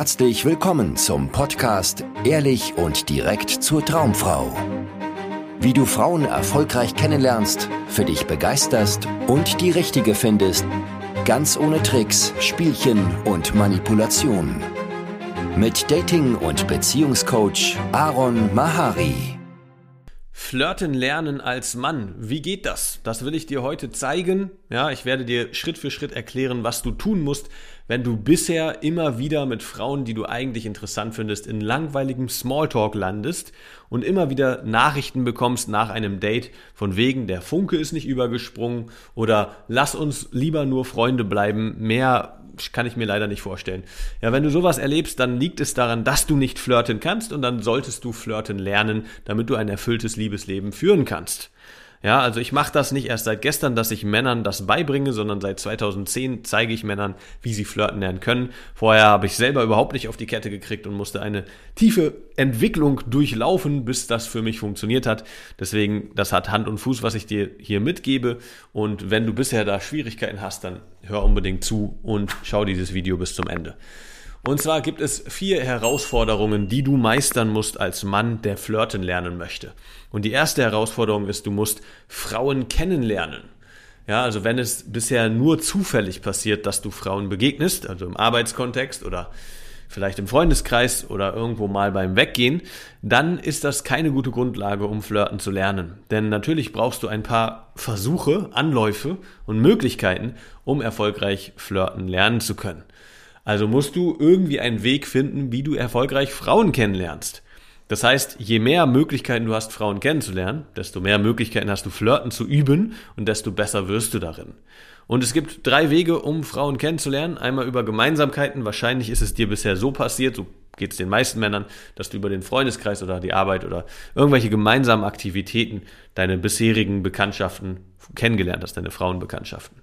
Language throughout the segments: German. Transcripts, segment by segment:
herzlich willkommen zum Podcast Ehrlich und direkt zur Traumfrau. Wie du Frauen erfolgreich kennenlernst, für dich begeisterst und die richtige findest, ganz ohne Tricks, Spielchen und Manipulation. Mit Dating- und Beziehungscoach Aaron Mahari. Flirten lernen als Mann. Wie geht das? Das will ich dir heute zeigen. Ja, ich werde dir Schritt für Schritt erklären, was du tun musst, wenn du bisher immer wieder mit Frauen, die du eigentlich interessant findest, in langweiligem Smalltalk landest und immer wieder Nachrichten bekommst nach einem Date von wegen, der Funke ist nicht übergesprungen oder lass uns lieber nur Freunde bleiben, mehr kann ich mir leider nicht vorstellen. Ja, wenn du sowas erlebst, dann liegt es daran, dass du nicht flirten kannst und dann solltest du flirten lernen, damit du ein erfülltes Liebesleben führen kannst. Ja, also ich mache das nicht erst seit gestern, dass ich Männern das beibringe, sondern seit 2010 zeige ich Männern, wie sie flirten lernen können. Vorher habe ich selber überhaupt nicht auf die Kette gekriegt und musste eine tiefe Entwicklung durchlaufen, bis das für mich funktioniert hat. Deswegen, das hat Hand und Fuß, was ich dir hier mitgebe. Und wenn du bisher da Schwierigkeiten hast, dann hör unbedingt zu und schau dieses Video bis zum Ende. Und zwar gibt es vier Herausforderungen, die du meistern musst als Mann, der flirten lernen möchte. Und die erste Herausforderung ist, du musst Frauen kennenlernen. Ja, also wenn es bisher nur zufällig passiert, dass du Frauen begegnest, also im Arbeitskontext oder vielleicht im Freundeskreis oder irgendwo mal beim Weggehen, dann ist das keine gute Grundlage, um flirten zu lernen. Denn natürlich brauchst du ein paar Versuche, Anläufe und Möglichkeiten, um erfolgreich flirten lernen zu können. Also musst du irgendwie einen Weg finden, wie du erfolgreich Frauen kennenlernst. Das heißt, je mehr Möglichkeiten du hast, Frauen kennenzulernen, desto mehr Möglichkeiten hast du, Flirten zu üben und desto besser wirst du darin. Und es gibt drei Wege, um Frauen kennenzulernen. Einmal über Gemeinsamkeiten. Wahrscheinlich ist es dir bisher so passiert, so geht es den meisten Männern, dass du über den Freundeskreis oder die Arbeit oder irgendwelche gemeinsamen Aktivitäten deine bisherigen Bekanntschaften kennengelernt hast, deine Frauenbekanntschaften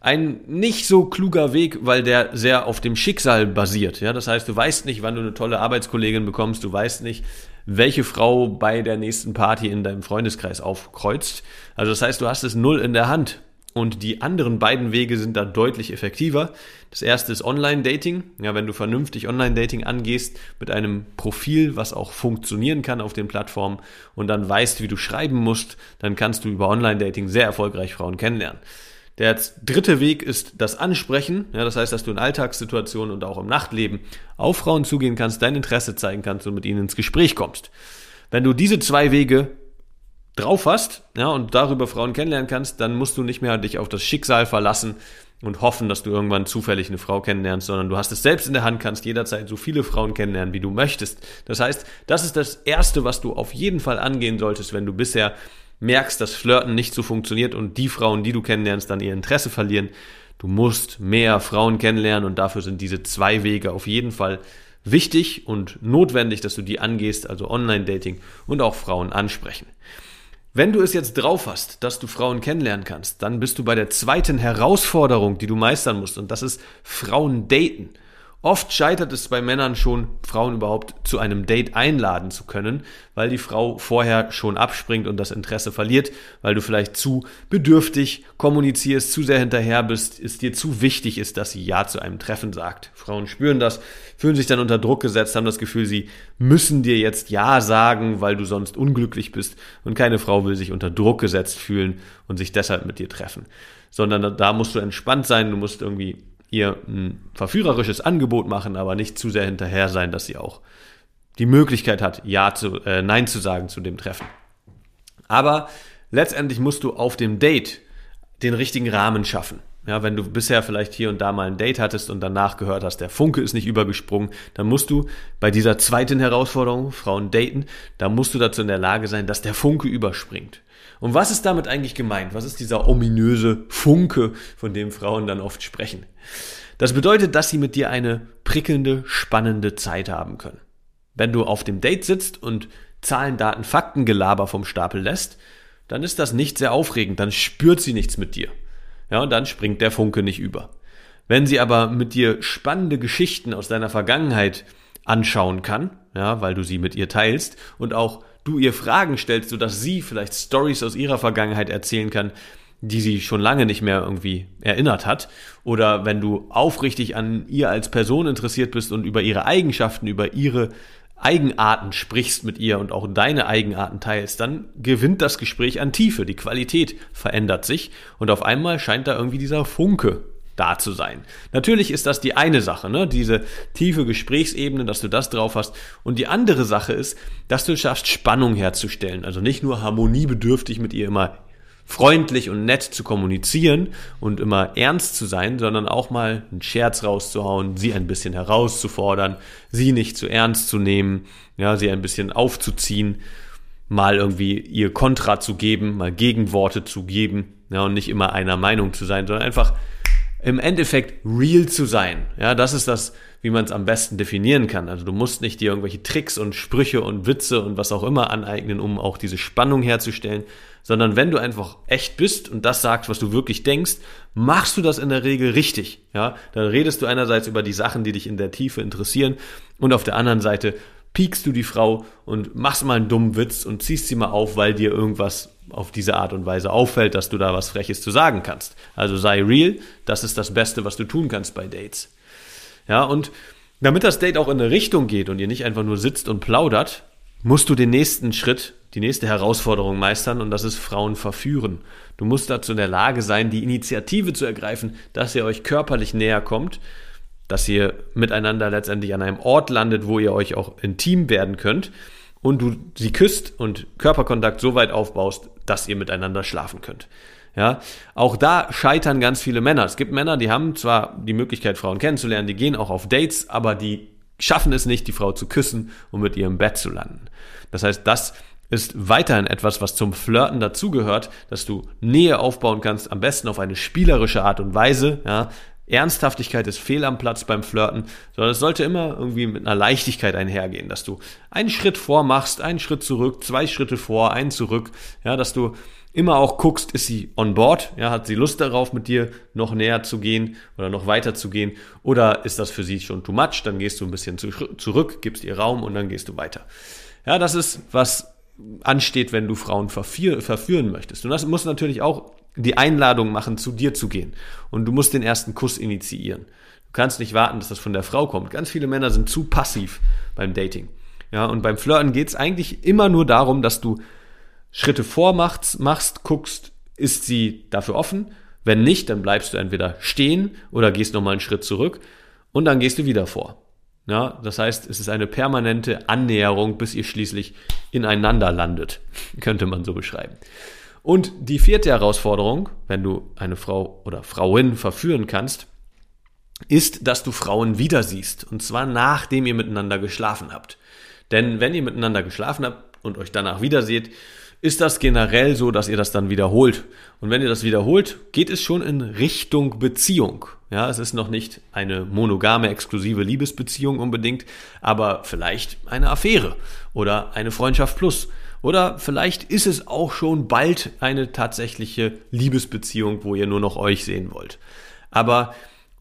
ein nicht so kluger Weg, weil der sehr auf dem Schicksal basiert. Ja, das heißt, du weißt nicht, wann du eine tolle Arbeitskollegin bekommst, du weißt nicht, welche Frau bei der nächsten Party in deinem Freundeskreis aufkreuzt. Also das heißt, du hast es null in der Hand. Und die anderen beiden Wege sind da deutlich effektiver. Das erste ist Online-Dating. Ja, wenn du vernünftig Online-Dating angehst mit einem Profil, was auch funktionieren kann auf den Plattformen und dann weißt, wie du schreiben musst, dann kannst du über Online-Dating sehr erfolgreich Frauen kennenlernen. Der dritte Weg ist das Ansprechen. Ja, das heißt, dass du in Alltagssituationen und auch im Nachtleben auf Frauen zugehen kannst, dein Interesse zeigen kannst und mit ihnen ins Gespräch kommst. Wenn du diese zwei Wege drauf hast, ja, und darüber Frauen kennenlernen kannst, dann musst du nicht mehr dich auf das Schicksal verlassen und hoffen, dass du irgendwann zufällig eine Frau kennenlernst, sondern du hast es selbst in der Hand, kannst jederzeit so viele Frauen kennenlernen, wie du möchtest. Das heißt, das ist das erste, was du auf jeden Fall angehen solltest, wenn du bisher merkst, dass Flirten nicht so funktioniert und die Frauen, die du kennenlernst, dann ihr Interesse verlieren. Du musst mehr Frauen kennenlernen und dafür sind diese zwei Wege auf jeden Fall wichtig und notwendig, dass du die angehst, also Online-Dating und auch Frauen ansprechen. Wenn du es jetzt drauf hast, dass du Frauen kennenlernen kannst, dann bist du bei der zweiten Herausforderung, die du meistern musst und das ist Frauen daten. Oft scheitert es bei Männern schon, Frauen überhaupt zu einem Date einladen zu können, weil die Frau vorher schon abspringt und das Interesse verliert, weil du vielleicht zu bedürftig kommunizierst, zu sehr hinterher bist, es dir zu wichtig ist, dass sie Ja zu einem Treffen sagt. Frauen spüren das, fühlen sich dann unter Druck gesetzt, haben das Gefühl, sie müssen dir jetzt Ja sagen, weil du sonst unglücklich bist und keine Frau will sich unter Druck gesetzt fühlen und sich deshalb mit dir treffen. Sondern da musst du entspannt sein, du musst irgendwie ihr ein verführerisches Angebot machen, aber nicht zu sehr hinterher sein, dass sie auch die Möglichkeit hat, ja zu, äh, nein zu sagen zu dem Treffen. Aber letztendlich musst du auf dem Date den richtigen Rahmen schaffen. Ja, wenn du bisher vielleicht hier und da mal ein Date hattest und danach gehört hast, der Funke ist nicht übergesprungen, dann musst du bei dieser zweiten Herausforderung, Frauen daten, da musst du dazu in der Lage sein, dass der Funke überspringt. Und was ist damit eigentlich gemeint? Was ist dieser ominöse Funke, von dem Frauen dann oft sprechen? Das bedeutet, dass sie mit dir eine prickelnde, spannende Zeit haben können. Wenn du auf dem Date sitzt und Zahlen, Daten, Fakten Gelaber vom Stapel lässt, dann ist das nicht sehr aufregend, dann spürt sie nichts mit dir. Ja, und dann springt der Funke nicht über. Wenn sie aber mit dir spannende Geschichten aus deiner Vergangenheit anschauen kann, ja, weil du sie mit ihr teilst und auch du ihr Fragen stellst, sodass sie vielleicht Stories aus ihrer Vergangenheit erzählen kann, die sie schon lange nicht mehr irgendwie erinnert hat. Oder wenn du aufrichtig an ihr als Person interessiert bist und über ihre Eigenschaften, über ihre Eigenarten sprichst mit ihr und auch deine Eigenarten teilst, dann gewinnt das Gespräch an Tiefe. Die Qualität verändert sich und auf einmal scheint da irgendwie dieser Funke da zu sein. Natürlich ist das die eine Sache, ne? diese tiefe Gesprächsebene, dass du das drauf hast. Und die andere Sache ist, dass du schaffst, Spannung herzustellen. Also nicht nur harmoniebedürftig mit ihr immer freundlich und nett zu kommunizieren und immer ernst zu sein, sondern auch mal einen Scherz rauszuhauen, sie ein bisschen herauszufordern, sie nicht zu ernst zu nehmen, ja, sie ein bisschen aufzuziehen, mal irgendwie ihr Kontra zu geben, mal Gegenworte zu geben, ja, und nicht immer einer Meinung zu sein, sondern einfach im Endeffekt real zu sein. Ja, das ist das, wie man es am besten definieren kann. Also du musst nicht dir irgendwelche Tricks und Sprüche und Witze und was auch immer aneignen, um auch diese Spannung herzustellen, sondern wenn du einfach echt bist und das sagst, was du wirklich denkst, machst du das in der Regel richtig. Ja, dann redest du einerseits über die Sachen, die dich in der Tiefe interessieren und auf der anderen Seite piekst du die Frau und machst mal einen dummen Witz und ziehst sie mal auf, weil dir irgendwas auf diese Art und Weise auffällt, dass du da was Freches zu sagen kannst. Also sei real, das ist das Beste, was du tun kannst bei Dates. Ja, und damit das Date auch in eine Richtung geht und ihr nicht einfach nur sitzt und plaudert, musst du den nächsten Schritt, die nächste Herausforderung meistern und das ist Frauen verführen. Du musst dazu in der Lage sein, die Initiative zu ergreifen, dass ihr euch körperlich näher kommt, dass ihr miteinander letztendlich an einem Ort landet, wo ihr euch auch intim werden könnt und du sie küsst und Körperkontakt so weit aufbaust, dass ihr miteinander schlafen könnt. Ja, auch da scheitern ganz viele Männer. Es gibt Männer, die haben zwar die Möglichkeit, Frauen kennenzulernen, die gehen auch auf Dates, aber die schaffen es nicht, die Frau zu küssen und mit ihrem Bett zu landen. Das heißt, das ist weiterhin etwas, was zum Flirten dazugehört, dass du Nähe aufbauen kannst, am besten auf eine spielerische Art und Weise, ja, Ernsthaftigkeit ist fehl am Platz beim Flirten, sondern es sollte immer irgendwie mit einer Leichtigkeit einhergehen, dass du einen Schritt vor machst, einen Schritt zurück, zwei Schritte vor, einen zurück, ja, dass du immer auch guckst, ist sie on board, ja, hat sie Lust darauf, mit dir noch näher zu gehen oder noch weiter zu gehen, oder ist das für sie schon too much, dann gehst du ein bisschen zu, zurück, gibst ihr Raum und dann gehst du weiter. Ja, das ist, was ansteht, wenn du Frauen verführen möchtest. Und das muss natürlich auch die Einladung machen, zu dir zu gehen. Und du musst den ersten Kuss initiieren. Du kannst nicht warten, dass das von der Frau kommt. Ganz viele Männer sind zu passiv beim Dating. Ja, und beim Flirten geht es eigentlich immer nur darum, dass du Schritte vormachst, machst, guckst, ist sie dafür offen? Wenn nicht, dann bleibst du entweder stehen oder gehst nochmal einen Schritt zurück und dann gehst du wieder vor. Ja, das heißt, es ist eine permanente Annäherung, bis ihr schließlich ineinander landet, könnte man so beschreiben. Und die vierte Herausforderung, wenn du eine Frau oder Frauin verführen kannst, ist, dass du Frauen wieder siehst. Und zwar nachdem ihr miteinander geschlafen habt. Denn wenn ihr miteinander geschlafen habt und euch danach wieder seht, ist das generell so, dass ihr das dann wiederholt. Und wenn ihr das wiederholt, geht es schon in Richtung Beziehung. Ja, es ist noch nicht eine monogame, exklusive Liebesbeziehung unbedingt, aber vielleicht eine Affäre oder eine Freundschaft plus oder vielleicht ist es auch schon bald eine tatsächliche Liebesbeziehung, wo ihr nur noch euch sehen wollt. Aber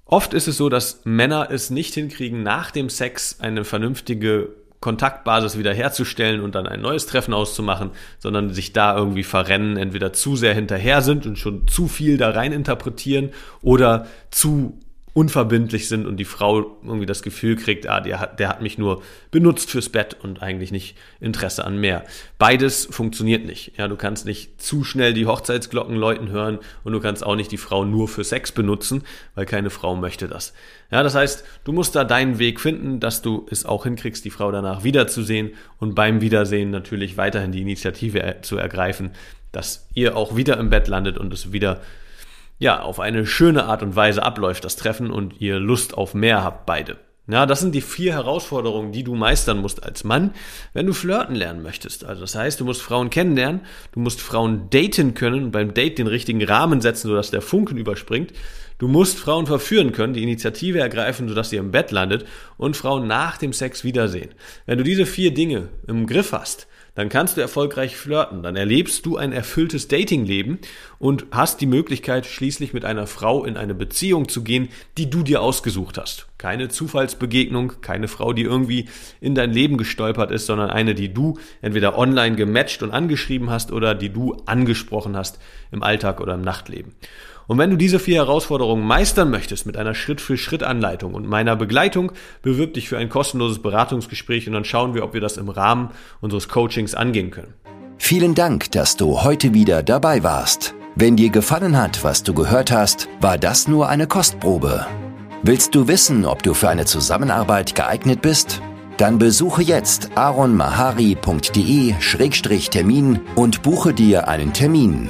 oft ist es so, dass Männer es nicht hinkriegen, nach dem Sex eine vernünftige Kontaktbasis wiederherzustellen und dann ein neues Treffen auszumachen, sondern sich da irgendwie verrennen, entweder zu sehr hinterher sind und schon zu viel da rein interpretieren oder zu unverbindlich sind und die Frau irgendwie das Gefühl kriegt, ah, der hat, der hat mich nur benutzt fürs Bett und eigentlich nicht Interesse an mehr. Beides funktioniert nicht. Ja, du kannst nicht zu schnell die Hochzeitsglocken läuten hören und du kannst auch nicht die Frau nur für Sex benutzen, weil keine Frau möchte das. Ja, das heißt, du musst da deinen Weg finden, dass du es auch hinkriegst, die Frau danach wiederzusehen und beim Wiedersehen natürlich weiterhin die Initiative zu ergreifen, dass ihr auch wieder im Bett landet und es wieder ja, auf eine schöne Art und Weise abläuft, das Treffen und ihr Lust auf mehr habt beide. Ja, das sind die vier Herausforderungen, die du meistern musst als Mann, wenn du flirten lernen möchtest. Also das heißt, du musst Frauen kennenlernen, du musst Frauen daten können und beim Date den richtigen Rahmen setzen, sodass der Funken überspringt. Du musst Frauen verführen können, die Initiative ergreifen, sodass ihr im Bett landet und Frauen nach dem Sex wiedersehen. Wenn du diese vier Dinge im Griff hast, dann kannst du erfolgreich flirten, dann erlebst du ein erfülltes Datingleben und hast die Möglichkeit, schließlich mit einer Frau in eine Beziehung zu gehen, die du dir ausgesucht hast. Keine Zufallsbegegnung, keine Frau, die irgendwie in dein Leben gestolpert ist, sondern eine, die du entweder online gematcht und angeschrieben hast oder die du angesprochen hast im Alltag oder im Nachtleben. Und wenn du diese vier Herausforderungen meistern möchtest mit einer Schritt-für-Schritt-Anleitung und meiner Begleitung, bewirb dich für ein kostenloses Beratungsgespräch und dann schauen wir, ob wir das im Rahmen unseres Coachings angehen können. Vielen Dank, dass du heute wieder dabei warst. Wenn dir gefallen hat, was du gehört hast, war das nur eine Kostprobe. Willst du wissen, ob du für eine Zusammenarbeit geeignet bist? Dann besuche jetzt aronmahari.de-termin und buche dir einen Termin.